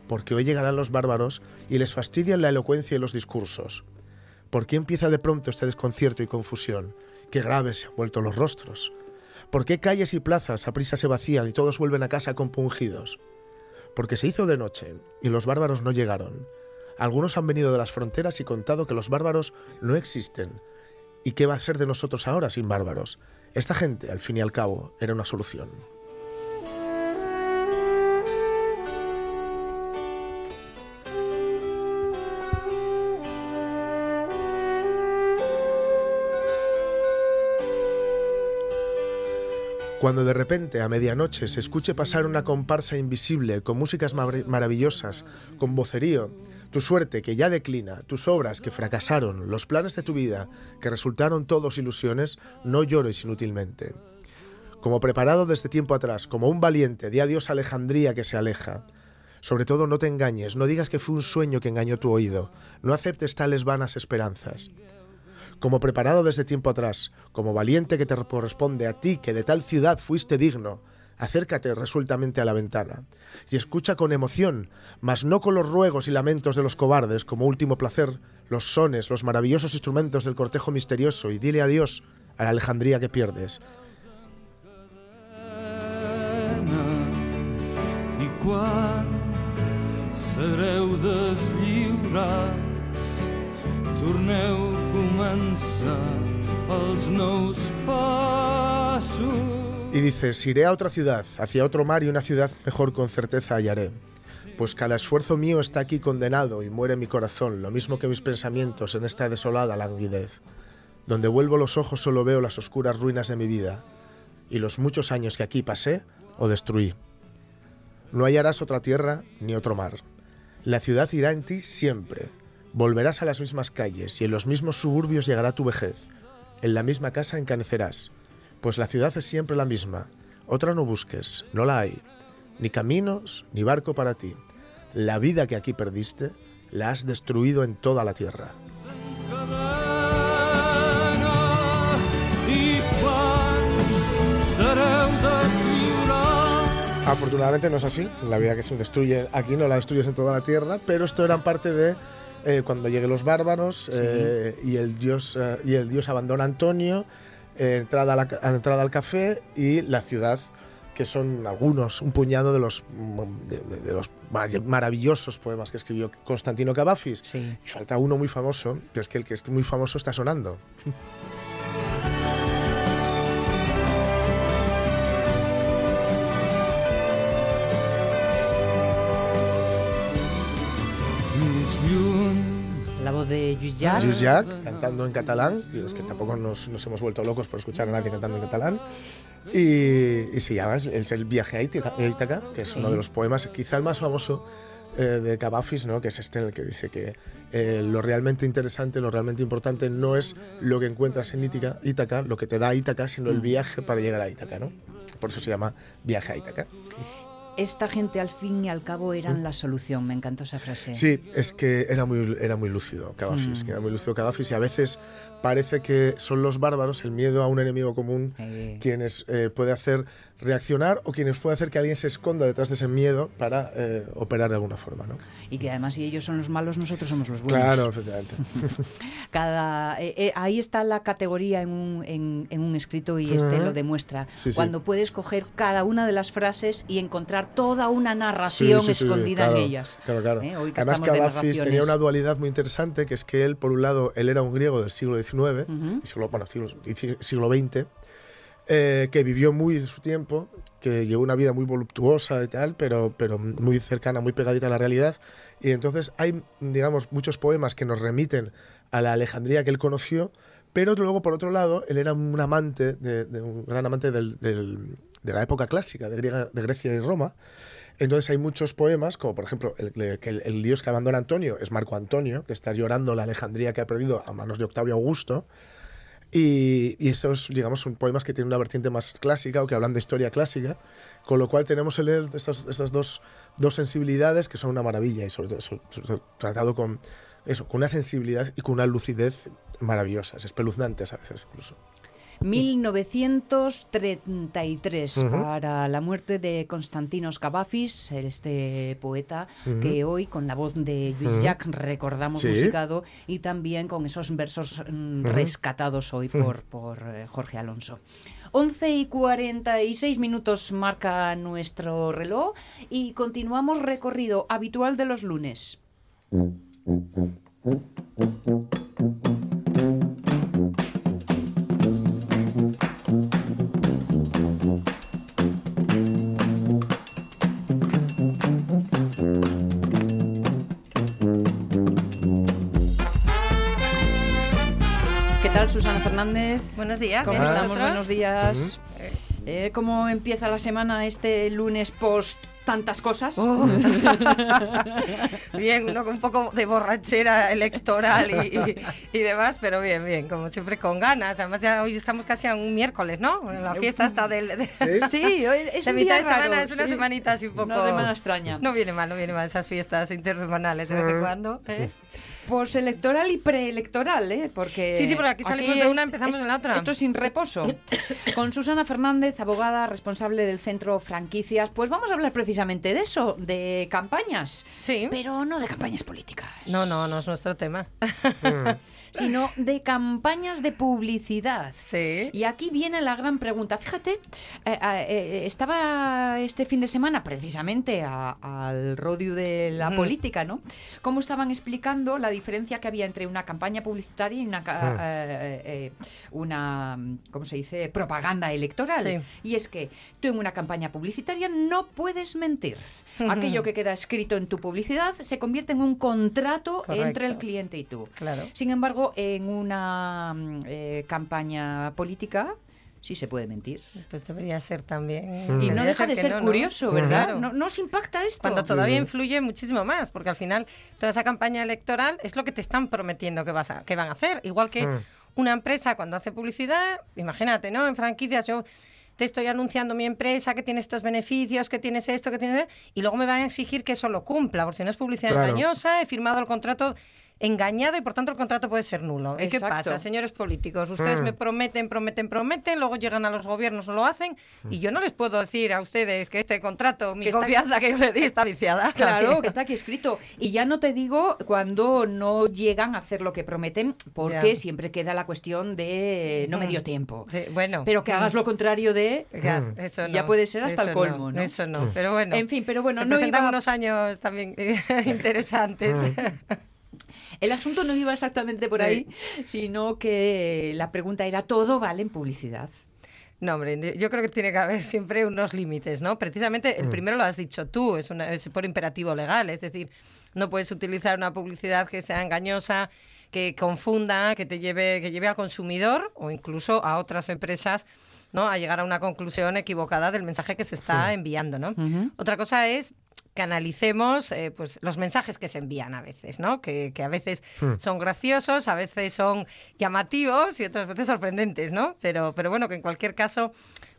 Porque hoy llegarán los bárbaros y les fastidian la elocuencia y los discursos. ¿Por qué empieza de pronto este desconcierto y confusión? Qué graves se han vuelto los rostros. ¿Por qué calles y plazas a prisa se vacían y todos vuelven a casa compungidos? Porque se hizo de noche y los bárbaros no llegaron. Algunos han venido de las fronteras y contado que los bárbaros no existen. ¿Y qué va a ser de nosotros ahora sin bárbaros? Esta gente, al fin y al cabo, era una solución. Cuando de repente a medianoche se escuche pasar una comparsa invisible con músicas mar- maravillosas, con vocerío, tu suerte que ya declina, tus obras que fracasaron, los planes de tu vida que resultaron todos ilusiones, no llores inútilmente. Como preparado desde tiempo atrás, como un valiente, di adiós a Alejandría que se aleja. Sobre todo no te engañes, no digas que fue un sueño que engañó tu oído, no aceptes tales vanas esperanzas como preparado desde tiempo atrás, como valiente que te corresponde a ti que de tal ciudad fuiste digno, acércate resueltamente a la ventana y escucha con emoción, mas no con los ruegos y lamentos de los cobardes como último placer, los sones, los maravillosos instrumentos del cortejo misterioso y dile adiós a la Alejandría que pierdes. Y dices, iré a otra ciudad, hacia otro mar y una ciudad mejor con certeza hallaré. Pues cada esfuerzo mío está aquí condenado y muere mi corazón, lo mismo que mis pensamientos en esta desolada languidez. Donde vuelvo los ojos solo veo las oscuras ruinas de mi vida y los muchos años que aquí pasé o destruí. No hallarás otra tierra ni otro mar. La ciudad irá en ti siempre. Volverás a las mismas calles y en los mismos suburbios llegará tu vejez. En la misma casa encanecerás. Pues la ciudad es siempre la misma. Otra no busques, no la hay. Ni caminos, ni barco para ti. La vida que aquí perdiste, la has destruido en toda la tierra. Afortunadamente no es así. La vida que se destruye aquí no la destruyes en toda la tierra, pero esto era parte de eh, cuando lleguen los bárbaros eh, y, el dios, eh, y el dios abandona a Antonio, entrada, a la entrada al café y la ciudad, que son algunos, un puñado de los, mm, de, los mar- maravillosos poemas que escribió Constantino Cavafis. Sí. Y falta uno muy famoso, pero es que el que es muy famoso está sonando. La voz de Lluís Llach, cantando en catalán. Y es que tampoco nos, nos hemos vuelto locos por escuchar a nadie cantando en catalán. Y, y se llama es el viaje a Ítaca, que es uno de los poemas, quizá el más famoso eh, de Cavafis, ¿no? que es este en el que dice que eh, lo realmente interesante, lo realmente importante no es lo que encuentras en Ítaca, Ítaca, lo que te da Ítaca, sino el viaje para llegar a Ítaca. ¿no? Por eso se llama viaje a Ítaca. Esta gente al fin y al cabo eran la solución, me encantó esa frase. Sí, es que era muy, era muy lúcido Cavafis, que era muy lúcido Cavafis y a veces parece que son los bárbaros, el miedo a un enemigo común, Eh. quienes eh, puede hacer reaccionar o quienes puede hacer que alguien se esconda detrás de ese miedo para eh, operar de alguna forma. ¿no? Y que además si ellos son los malos, nosotros somos los buenos. Claro, efectivamente. Cada, eh, eh, ahí está la categoría en un, en, en un escrito y este lo demuestra. Sí, sí. Cuando puedes coger cada una de las frases y encontrar toda una narración Sí, escondida claro, en ellas. Claro, claro. Hoy que Además, Cavafis tenía una dualidad muy interesante, que es que él, por un lado, él era un griego del siglo XIX, siglo, bueno, siglo, siglo XX, eh, que vivió muy de su tiempo, que llevó una vida muy voluptuosa y tal, pero, pero muy cercana, muy pegadita a la realidad. Y entonces hay, digamos, muchos poemas que nos remiten a la Alejandría que él conoció, pero luego, por otro lado, él era un amante, de, un gran amante de la época clásica, de, Grecia y Roma. Entonces hay muchos poemas, como por ejemplo el- el dios que abandona Antonio es Marco Antonio, que está llorando la Alejandría que ha perdido a manos de Octavio Augusto. Y, esos, digamos, son poemas que tienen una vertiente más clásica o que hablan de historia clásica, con lo cual tenemos el estas, estas dos, dos sensibilidades que son una maravilla y sobre todo tratado con eso, con una sensibilidad y con una lucidez maravillosas, espeluznantes a veces incluso. 1933 Ujú. para la muerte de Constantinos Cavafis, este poeta que hoy con la voz de Luis Ujú. Jacques recordamos Sí. musicado y también con esos versos mm, rescatados hoy por, por eh, Jorge Alonso. 11 y 46 minutos marca nuestro reloj y continuamos recorrido habitual de los lunes. Fernández? Buenos días, ¿Cómo bien, ¿y estamos? Buenos días. Eh, ¿Cómo empieza la semana este lunes post tantas cosas? Oh. bien, uno con un poco de borrachera electoral y, y- y demás, pero bien, bien, como siempre con ganas. Además ya hoy estamos casi a un miércoles, ¿no? La fiesta está del... de- Sí, hoy es de un mitad día de semana, raro, es una sí. semanita así un poco... Una semana extraña. No viene mal, no viene mal esas fiestas intersemanales de vez en Mm. cuando. ¿eh? Postelectoral y preelectoral, ¿eh? Porque Sí, sí, porque aquí salimos de una, empezamos es- en la otra. Esto es sin reposo. Con Susana Fernández, abogada responsable del Centro Franquicias, pues vamos a hablar precisamente de eso, de campañas. Sí. Pero no de campañas políticas. No, no, no es nuestro tema. sino de campañas de publicidad. Sí. Y aquí viene la gran pregunta. Fíjate, eh, eh, estaba este fin de semana precisamente a- al rodio de la política, ¿no? Cómo estaban explicando la diferencia que había entre una campaña publicitaria y una, Ujú. eh, eh, una ¿cómo se dice? propaganda electoral. Sí. Y es que tú en una campaña publicitaria no puedes mentir. Aquello que queda escrito en tu publicidad se convierte en un contrato Correcto. entre el cliente y tú. Claro. Sin embargo, en una mm, eh, campaña política sí se puede mentir. Pues debería ser también. Y Debería no deja de ser no, ¿no? curioso, ¿verdad? Claro. ¿No, ¿Nos impacta esto? Cuando todavía influye muchísimo más, porque al final toda esa campaña electoral es lo que te están prometiendo que, vas a, que van a hacer. Igual que Mm. una empresa cuando hace publicidad, imagínate, ¿no? En franquicias yo te estoy anunciando mi empresa que tiene estos beneficios, que tienes esto, que tienes... Y luego me van a exigir que eso lo cumpla, porque si no es publicidad Claro. engañosa, he firmado el contrato engañado y por tanto el contrato puede ser nulo. ¿Y qué pasa, señores políticos? Ustedes Mm. me prometen, prometen, prometen, luego llegan a los gobiernos o lo hacen y yo no les puedo decir a ustedes que este contrato, mi Que confianza que yo le di está viciada. Claro, que está aquí escrito. Y ya no te digo cuando no llegan a hacer lo que prometen, porque siempre queda la cuestión de no me dio Mm. tiempo. Sí, bueno. Pero que hagas lo contrario de... Ya, Mm. Ya puede ser hasta eso el colmo, ¿no? Eso no, pero bueno. En fin, pero bueno, se no presentan iba- unos años también interesantes. El asunto no iba exactamente por Sí. ahí, sino que la pregunta era, ¿todo vale en publicidad? No, hombre, yo creo que tiene que haber siempre unos límites, ¿no? Precisamente el primero lo has dicho tú, es, una, es por imperativo legal, es decir, no puedes utilizar una publicidad que sea engañosa, que confunda, que te lleve, que lleve al consumidor o incluso a otras empresas ¿no? a llegar a una conclusión equivocada del mensaje que se está enviando. ¿no? Otra cosa es que analicemos eh, pues, los mensajes que se envían a veces, ¿no? Que, que a veces Hmm. son graciosos, a veces son llamativos y otras veces sorprendentes, ¿no? Pero, pero bueno, que en cualquier caso,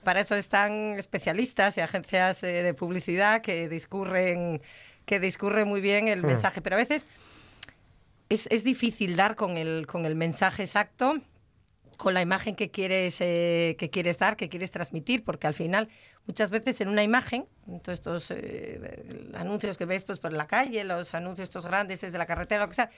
para eso están especialistas y agencias eh, de publicidad que discurren, que discurren muy bien el Hmm. mensaje. Pero a veces es, es difícil dar con el, con el mensaje exacto con la imagen que quieres, eh, que quieres dar, que quieres transmitir, porque al final muchas veces en una imagen, en todos estos eh, anuncios que ves pues, por la calle, los anuncios estos grandes desde la carretera, lo que sea,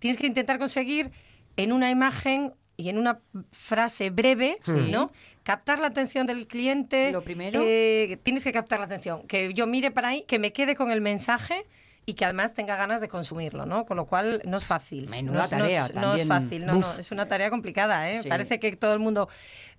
tienes que intentar conseguir en una imagen y en una frase breve, Sí. ¿no? Captar la atención del cliente. Lo primero. eh, tienes que captar la atención. Que yo mire para ahí, que me quede con el mensaje y que además tenga ganas de consumirlo, ¿no? Con lo cual no es fácil. Menuda no, es- no tarea es- no es también. fácil, no, no, es una tarea complicada, ¿eh? Sí. Parece que todo el mundo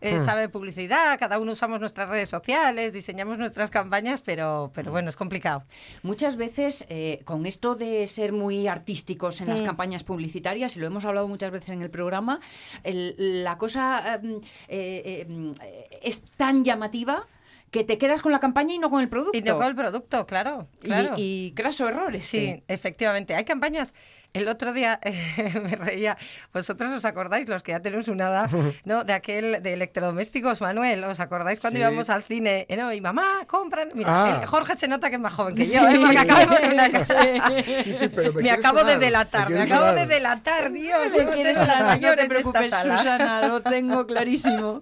eh, Hmm. sabe publicidad, cada uno usamos nuestras redes sociales, diseñamos nuestras campañas, pero, pero bueno, es complicado. Muchas veces, eh, con esto de ser muy artísticos en las Mm. campañas publicitarias, y lo hemos hablado muchas veces en el programa, el- la cosa em, eh, em, eh, es tan llamativa que te quedas con la campaña y no con el producto. Y no con el producto, claro. Y- claro. Y, craso error Sí, este. efectivamente. Hay campañas. El otro día me reía. Vosotros os acordáis, los que ya tenemos una edad, ¿no? De aquel de electrodomésticos, Manuel. ¿Os acordáis cuando Sí. íbamos al cine? Eh, ¿no? Y mamá, compran. Mira, Ah. el Jorge se nota que es más joven que Sí. yo, ¿eh? Porque acabo de una cara. Sí, sí, pero me acabo de sonar, delatar, me acabo sonar. de delatar, Dios. Me quieres las sonar, no te mayores de esta sala. Susana, lo tengo clarísimo.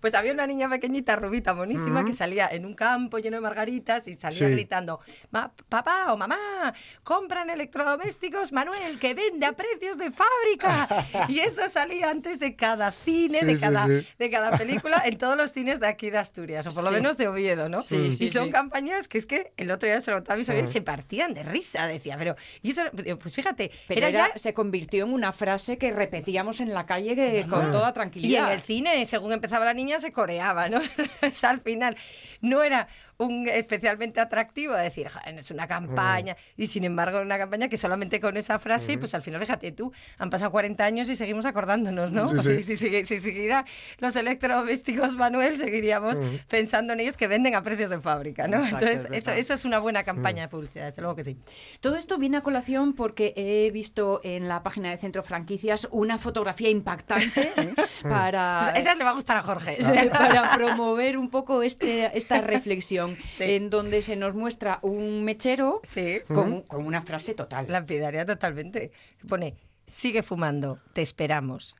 Pues había una niña pequeñita, rubita, monísima, que salía en un campo lleno de margaritas y salía gritando, "Ma- papá o mamá, compran electrodomésticos Manuel, que vende a precios de fábrica. y eso salía antes de cada cine, Sí, de, sí, cada, sí. de cada película, en todos los cines de aquí de Asturias, o por lo menos de Oviedo, ¿no? Sí, sí, y son sí. campañas que es que el otro día se lo contaba y se partían de risa, decía, pero, y eso, pues fíjate, Pero era era- ya se convirtió en una frase que repetíamos en la calle que- con toda y en tranquilidad. el cine, según empezaba la niña, se coreaba, ¿no? Sea, al final no era un especialmente atractivo decir, "Joder, es una campaña, y sin embargo una campaña que solamente con esa frase, pues al final, fíjate tú, han pasado 40 años y seguimos acordándonos, ¿no? Sí, sí. Si, si, si siguiera los electrodomésticos, Manuel, seguiríamos pensando en ellos que venden a precios de fábrica, ¿no? Exacto, Entonces, es eso, es una buena campaña de publicidad, desde luego que sí. Todo esto viene a colación porque he visto en la página de Centro Franquicias una fotografía impactante ¿eh? para, Esa le va a gustar a Jorge. Para promover un poco este, esta reflexión, Sí. en donde se nos muestra un mechero Sí. con, con una frase total. Lapidaria totalmente. Pone, sigue fumando, te esperamos.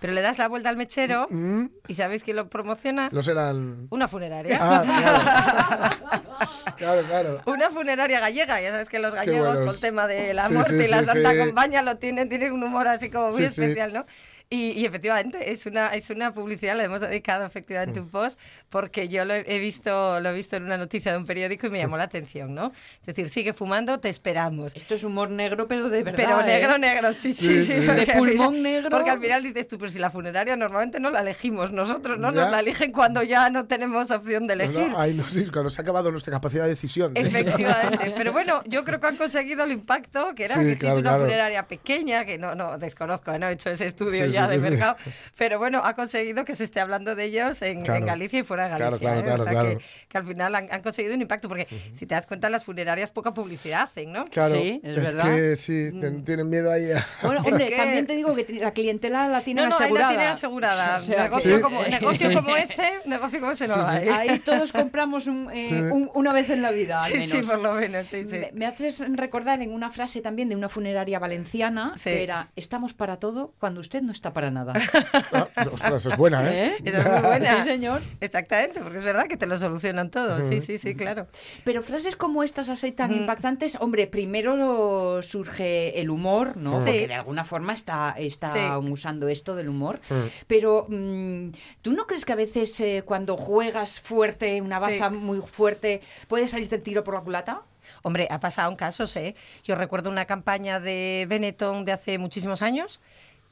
Pero le das la vuelta al mechero Mm, y ¿sabéis quién lo promociona? no serán. Una funeraria. Ah, claro. claro, claro. Una funeraria gallega, ya sabes que los gallegos con el tema de la Sí, muerte sí, y la sí, Santa sí. Compañía lo tienen, tienen un humor así como muy Sí, sí. especial, ¿no? Y, y efectivamente, es una, es una publicidad, le hemos dedicado efectivamente un post, porque yo lo he he visto, lo he visto en una noticia de un periódico y me llamó la atención, ¿no? Es decir, sigue fumando, te esperamos. Esto es humor negro, pero de verdad. Pero ¿eh? negro, negro, sí, sí. Sí, sí, De pulmón final- negro. Porque al final dices tú, pero si la funeraria normalmente no la elegimos nosotros, ¿no? Ya. Nos la eligen cuando ya no tenemos opción de No, elegir. no, ay, no, sí, cuando se ha acabado nuestra capacidad de decisión. de hecho. Efectivamente. Pero bueno, yo creo que han conseguido el impacto, que era Sí, que si claro, es una claro. funeraria pequeña, que no, no desconozco, no he hecho ese estudio Sí, ya sí, de sí, sí. mercado, pero bueno, ha conseguido que se esté hablando de ellos en, Claro. en Galicia y fuera de Galicia. claro, ¿eh? claro, o sea claro. Que, que al final han, han conseguido un impacto, porque si te das cuenta, las funerarias poca publicidad hacen, ¿no? Claro, Sí, es es, verdad. que sí, ten- tienen miedo ahí a... Bueno, hombre, también te digo que la clientela la tienen No, no, asegurada. la tienen asegurada. O sea negocio, que- como, negocio como ese, negocio como ese no Sí, sí. hay. Ahí todos compramos un, eh, Sí. un- una vez en la vida, al Sí, menos. sí, por lo menos, sí, sí. Me, me haces recordar en una frase también de una funeraria valenciana Sí. que era estamos para todo cuando usted no está para nada. Ah, ostras, es buena, ¿eh? ¿Eh? Esa es muy buena. Sí, señor. Exactamente, porque es verdad que te lo solucionan todo. Sí, sí, sí, claro. Pero frases como estas así tan Mm. impactantes, hombre, primero lo- surge el humor, ¿no? Sí. Porque de alguna forma está, está Sí. usando esto del humor. Mm. Pero ¿tú no crees que a veces eh, cuando juegas fuerte, una baza Sí. muy fuerte, puede salirte el tiro por la culata? Hombre, ha pasado en casos, ¿eh? Yo recuerdo una campaña de Benetton de hace muchísimos años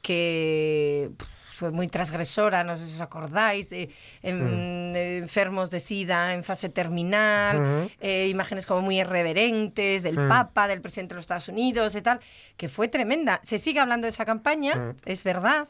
que fue muy transgresora, no sé si os acordáis, de em, eh, enfermos de SIDA en fase terminal, eh, imágenes como muy irreverentes del Mm. Papa, del presidente de los Estados Unidos y tal, que fue tremenda. Se sigue hablando de esa campaña, Mm. es verdad.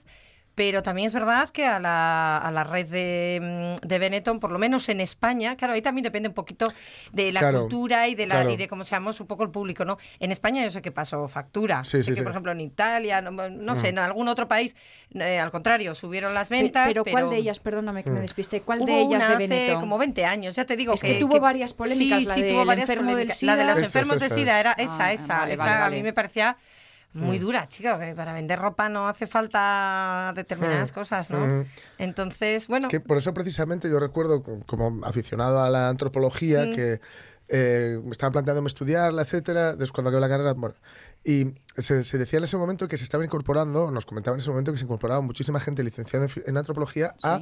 Pero también es verdad que a la, a la red de, mm, de Benetton, por lo menos en España, claro, ahí también depende un poquito de la Claro, cultura y de, la, claro. y de cómo seamos un poco el público, ¿no? En España yo sé que pasó factura. Sí, Sé sí, que, sí. por ejemplo, en Italia, no, no sé, Mm. en algún otro país, eh, al contrario, subieron las ventas. pero, ¿cuál pero- de ellas, perdóname que me Mm. despiste, cuál Hubo de ellas una de hace Benetton? como 20 años, ya te digo Es que tuvo varias polémicas, Sí, la sí, tuvo varias polémicas. La de los enfermos de. SIDA era Ah, esa, esa. vale, esa vale, a mí me parecía muy Mm. dura, chico, que para vender ropa no hace falta determinadas Mm. cosas, ¿no? Mm. Entonces, bueno, Es que por eso precisamente yo recuerdo, co- como aficionado a la antropología, que eh, me estaba planteándome estudiarla, etcétera, después cuando acabé la carrera, bueno, y se, se decía en ese momento que se estaba incorporando, nos comentaba en ese momento que se incorporaba muchísima gente licenciada en, en antropología a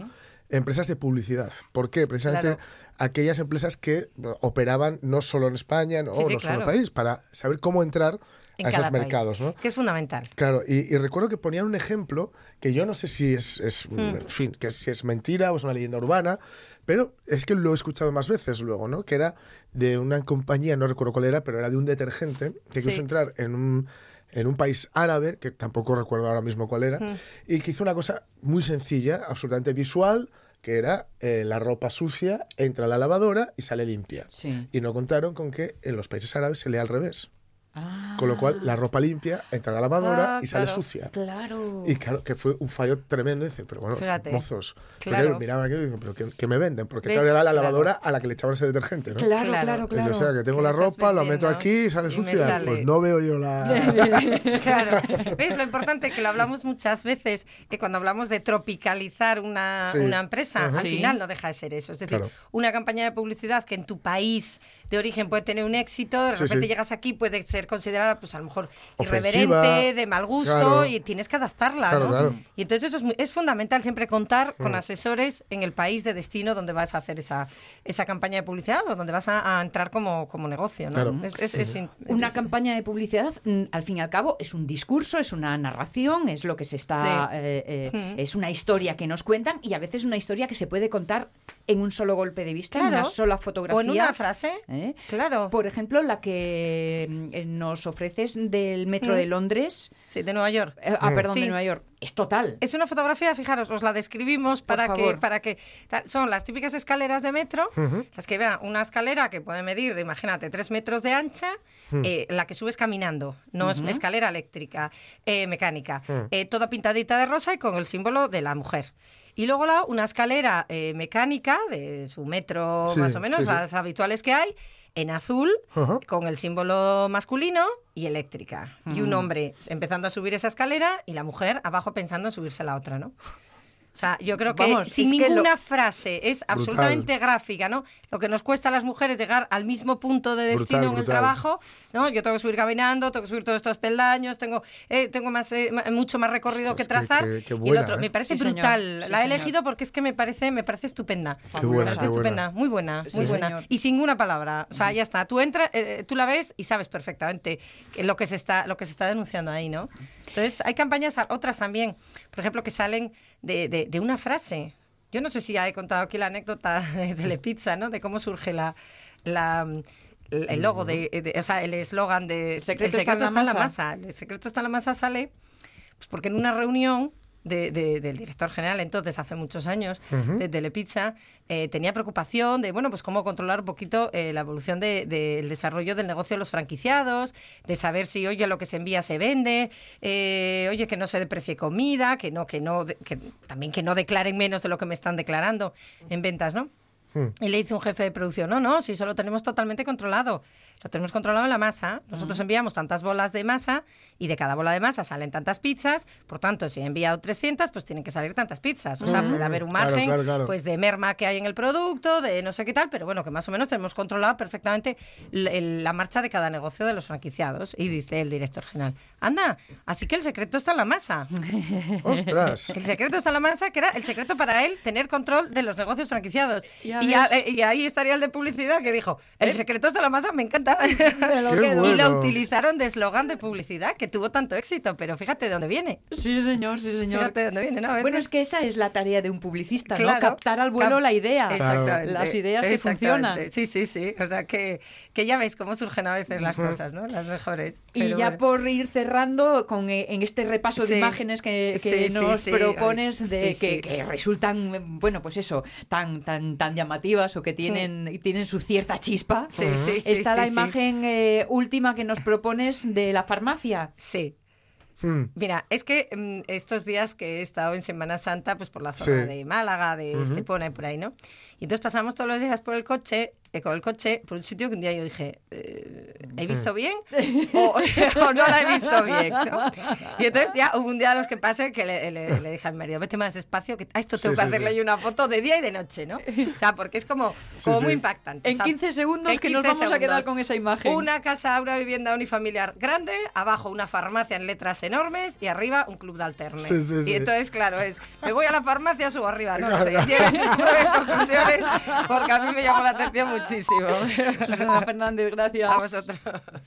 empresas de publicidad. ¿Por qué? Precisamente Claro. aquellas empresas que operaban no solo en España, no, Sí, sí, no solo en el claro. país, para saber cómo entrar en a esos país. mercados, ¿no? Es que es fundamental. Claro, y, y recuerdo que ponían un ejemplo que yo no sé si es, es, Mm. en fin, que si es mentira o es una leyenda urbana, pero es que lo he escuchado más veces luego, ¿no? Que era de una compañía, no recuerdo cuál era, pero era de un detergente que quiso Sí. entrar en un, en un país árabe, que tampoco recuerdo ahora mismo cuál era, Mm. y que hizo una cosa muy sencilla, absolutamente visual, que era eh, la ropa sucia entra a la lavadora y sale limpia. Sí. Y no contaron con que en los países árabes se lee al revés. Ah, Con lo cual, la ropa limpia entra a la lavadora Ah, y sale claro. sucia. Claro. Y claro, que fue un fallo tremendo. Dice, pero bueno, Fíjate. mozos. Claro. miraban aquí y dicen, pero ¿qué, qué me venden? Porque ¿Ves? claro, era la Claro. lavadora a la que le echaban ese detergente, ¿no? Claro, Claro. claro, Y claro. yo, o sea, que tengo ¿Qué la ropa, la meto aquí y sale Y sucia. sale. Pues no veo yo la... Claro, ¿ves lo importante que lo hablamos muchas veces, que cuando hablamos de tropicalizar una, Sí. una empresa, Ajá. al Sí. final no deja de ser eso. Es decir, Claro. una campaña de publicidad que en tu país de origen puede tener un éxito, de repente sí. llegas aquí, puede ser considerada, pues a lo mejor Ofensiva, irreverente, de mal gusto, claro. y tienes que adaptarla, Claro, ¿no? claro. Y entonces eso es, muy- es fundamental siempre contar con Mm. asesores en el país de destino donde vas a hacer esa, esa campaña de publicidad o donde vas a, a entrar como, como negocio, ¿no? Claro. Es- es- es in- Una es- campaña de publicidad, mm, al fin y al cabo, es un discurso, es una narración, es lo que se está. Sí. eh, eh, Mm. Es una historia que nos cuentan y a veces una historia que se puede contar en un solo golpe de vista, en una sola fotografía. O en una frase. ¿eh? Claro. Por ejemplo, la que mm, eh, nos ofreces del metro Mm. de Londres. Sí, de Nueva York. eh, ah, Mm. perdón, Sí. de Nueva York. Es total. Es una fotografía, fijaros, os la describimos para que, para que son las típicas escaleras de metro, las que vean una escalera que puede medir, imagínate, tres metros de ancha, eh, la que subes caminando, no es Ujú. escalera eléctrica, eh, mecánica, eh, toda pintadita de rosa y con el símbolo de la mujer. Y luego la, una escalera eh, mecánica de su metro Sí, más o menos, sí, sí. las habituales que hay, en azul, con el símbolo masculino y eléctrica. Y un hombre empezando a subir esa escalera y la mujer abajo pensando en subirse a la otra, ¿no? O sea, yo creo que Vamos, sin es que lo- ninguna frase es absolutamente gráfica, ¿no? Lo que nos cuesta a las mujeres llegar al mismo punto de destino Brutal, en el trabajo, ¿no? Yo tengo que subir caminando, tengo que subir todos estos peldaños, tengo, eh, tengo más, eh, mucho más recorrido Ostras, que trazar. y el otro, ¿eh? me parece Sí, señor. brutal. Sí, la he señor. elegido porque es que me parece, me parece estupenda. Qué buena, Me qué parece buena. estupenda, muy buena, muy buena. señor. Y sin una palabra. O sea, ya está. Tú entras, eh, tú la ves y sabes perfectamente lo que se está, lo que se está denunciando ahí, ¿no? Entonces, hay campañas, otras también, por ejemplo, que salen de, de- de una frase. Yo no sé si ya he contado aquí la anécdota de Telepizza, ¿no? De cómo surge la, la el logo de, de- o sea, el eslogan de El secreto está en la masa. El secreto está en la masa sale pues porque en una reunión de- de- del director general, entonces hace muchos años, Ujú. de Telepizza, eh, tenía preocupación de, bueno, pues cómo controlar un poquito eh, la evolución de- del desarrollo del negocio de los franquiciados, de saber si, oye, lo que se envía se vende, eh, oye, que no se deprecie comida, que no, que no, de- que también que no declaren menos de lo que me están declarando en ventas, ¿no? Mm. Y le dice un jefe de producción, no, no, si eso lo tenemos totalmente controlado. Lo tenemos controlado en la masa. Nosotros enviamos tantas bolas de masa y de cada bola de masa salen tantas pizzas. Por tanto, si he enviado 300, pues tienen que salir tantas pizzas. O sea, Mm. puede haber un margen claro, claro. pues de merma que hay en el producto, de no sé qué tal, pero bueno, que más o menos tenemos controlado perfectamente la marcha de cada negocio de los franquiciados. Y dice el director general, anda, así que el secreto está en la masa. ¡Ostras! El secreto está en la masa, que era el secreto para él tener control de los negocios franquiciados. Y Y, a- eh, y ahí estaría el de publicidad que dijo, el secreto de la masa me encanta. lo. Y lo utilizaron de eslogan de publicidad que tuvo tanto éxito, pero fíjate de dónde viene. Sí, señor, sí, señor. Fíjate de dónde viene, ¿no? Bueno, es que esa es la tarea de un publicista, ¿no? Captar al vuelo Cap- la idea. Exactamente. Las ideas que funcionan. Sí, sí, sí. O sea, que, que ya veis cómo surgen a veces las cosas, ¿no? Las mejores. Y ya bueno. por ir cerrando con eh, en este repaso de Sí. imágenes que, que Sí, sí, nos sí. propones de sí, que, sí. que resultan bueno pues eso tan tan tan llamativas o que tienen tienen su cierta chispa Sí, sí, sí, está sí, la sí. imagen eh, última que nos propones de la farmacia Sí. Hmm. Mira, es que mm, estos días que he estado en Semana Santa, pues por la zona Sí. de Málaga, de Estepona y por ahí, ¿no? Y entonces pasamos todos los días por el coche, eh, con el coche, por un sitio que un día yo dije, eh, ¿he visto bien? O, o no la he visto bien, ¿no? Y entonces ya hubo un día a los que pasé que le, le- le dije a mi marido, vete más despacio, que a esto tengo Sí, que sí, hacerle sí. yo una foto de día y de noche, ¿no? O sea, porque es como, Sí, como sí. muy impactante. en o sea, 15 segundos en que nos 15 vamos a quedar con esa imagen Una casa, una vivienda unifamiliar grande, abajo una farmacia en letras enormes y arriba un club de alterne. Sí, sí, sí. Y entonces, claro, es, me voy a la farmacia, subo arriba, no, lo sé, llega a sus propias conclusiones, porque a mí me llamó la atención muchísimo. Susana Fernández gracias A vosotros.